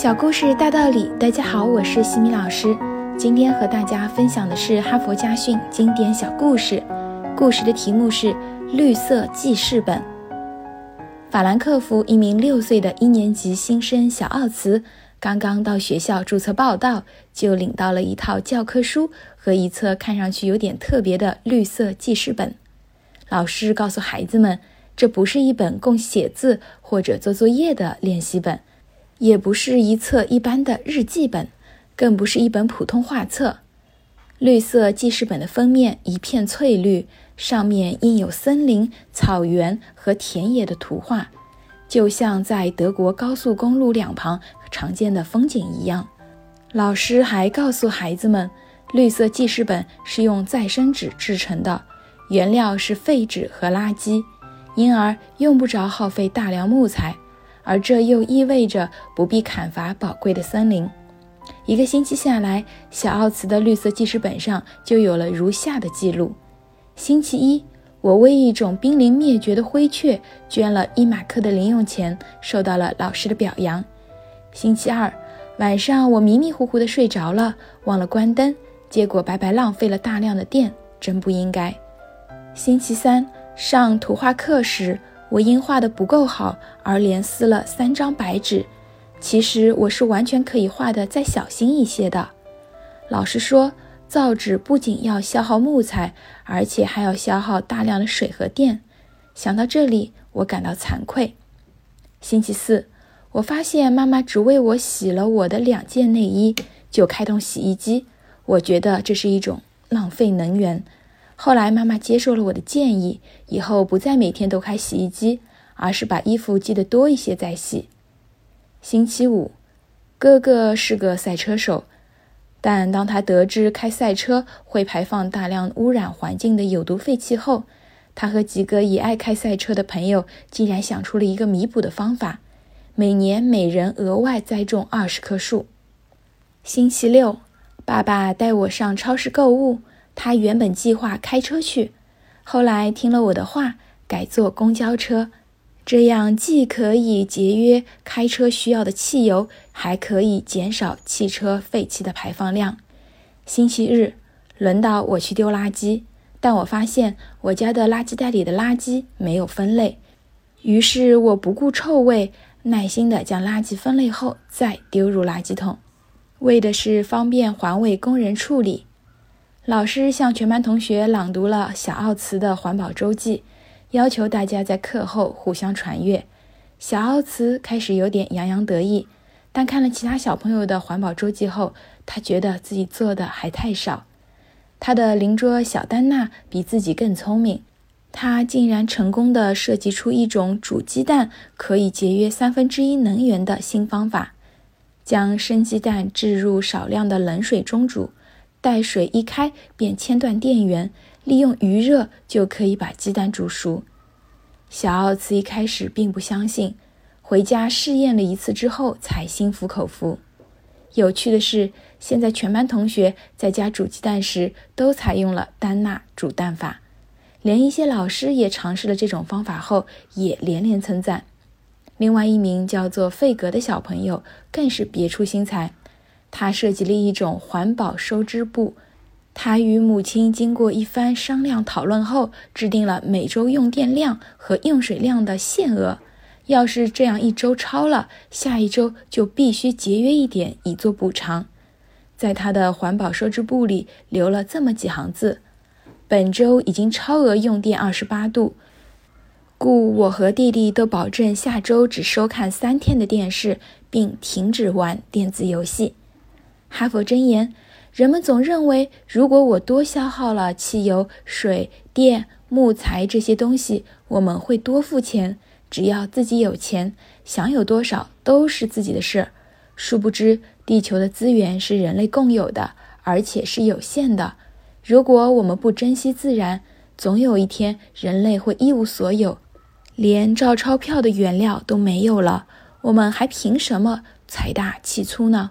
小故事大道理，大家好，我是西米老师。今天和大家分享的是哈佛家训经典小故事，故事的题目是《绿色记事本》。法兰克福一名六岁的一年级新生小奥茨，刚刚到学校注册报到，就领到了一套教科书和一册看上去有点特别的绿色记事本。老师告诉孩子们，这不是一本供写字或者做作业的练习本。也不是一册一般的日记本，更不是一本普通画册。绿色记事本的封面一片翠绿，上面印有森林、草原和田野的图画，就像在德国高速公路两旁常见的风景一样。老师还告诉孩子们，绿色记事本是用再生纸制成的，原料是废纸和垃圾，因而用不着耗费大量木材。而这又意味着不必砍伐宝贵的森林。一个星期下来，小奥茨的绿色记事本上就有了如下的记录：星期一，我为一种濒临灭绝的灰雀捐了一马克的零用钱，受到了老师的表扬。星期二晚上，我迷迷糊糊地睡着了，忘了关灯，结果白白浪费了大量的电，真不应该。星期三上图画课时。我因画的不够好而连撕了三张白纸，其实我是完全可以画的再小心一些的。老师说，造纸不仅要消耗木材，而且还要消耗大量的水和电。想到这里，我感到惭愧。星期四，我发现妈妈只为我洗了我的两件内衣就开动洗衣机，我觉得这是一种浪费能源。后来妈妈接受了我的建议，以后不再每天都开洗衣机，而是把衣服积得多一些再洗。星期五，哥哥是个赛车手，但当他得知开赛车会排放大量污染环境的有毒废气后，他和几个也爱开赛车的朋友竟然想出了一个弥补的方法：每年每人额外栽种二十棵树。星期六，爸爸带我上超市购物。他原本计划开车去，后来听了我的话，改坐公交车，这样既可以节约开车需要的汽油，还可以减少汽车废气的排放量。星期日轮到我去丢垃圾，但我发现我家的垃圾袋里的垃圾没有分类，于是我不顾臭味，耐心地将垃圾分类后再丢入垃圾桶，为的是方便环卫工人处理。老师向全班同学朗读了小奥茨的环保周记，要求大家在课后互相传阅。小奥茨开始有点洋洋得意，但看了其他小朋友的环保周记后，他觉得自己做的还太少。他的邻桌小丹娜比自己更聪明，她竟然成功的设计出一种煮鸡蛋可以节约三分之一能源的新方法：将生鸡蛋置入少量的冷水中煮。待水一开，便切断电源，利用余热就可以把鸡蛋煮熟。小奥茨一开始并不相信，回家试验了一次之后才心服口服。有趣的是，现在全班同学在家煮鸡蛋时都采用了丹娜煮蛋法，连一些老师也尝试了这种方法后也连连称赞。另外一名叫做费格的小朋友更是别出心裁。他设计了一种环保收支簿，他与母亲经过一番商量讨论后，制定了每周用电量和用水量的限额。要是这样一周超了，下一周就必须节约一点以作补偿。在他的环保收支簿里留了这么几行字：本周已经超额用电二十八度，故我和弟弟都保证下周只收看三天的电视，并停止玩电子游戏。哈佛箴言：人们总认为，如果我多消耗了汽油、水电、木材这些东西，我们会多付钱。只要自己有钱，想有多少都是自己的事。殊不知，地球的资源是人类共有的，而且是有限的。如果我们不珍惜自然，总有一天人类会一无所有，连照钞票的原料都没有了。我们还凭什么财大气粗呢？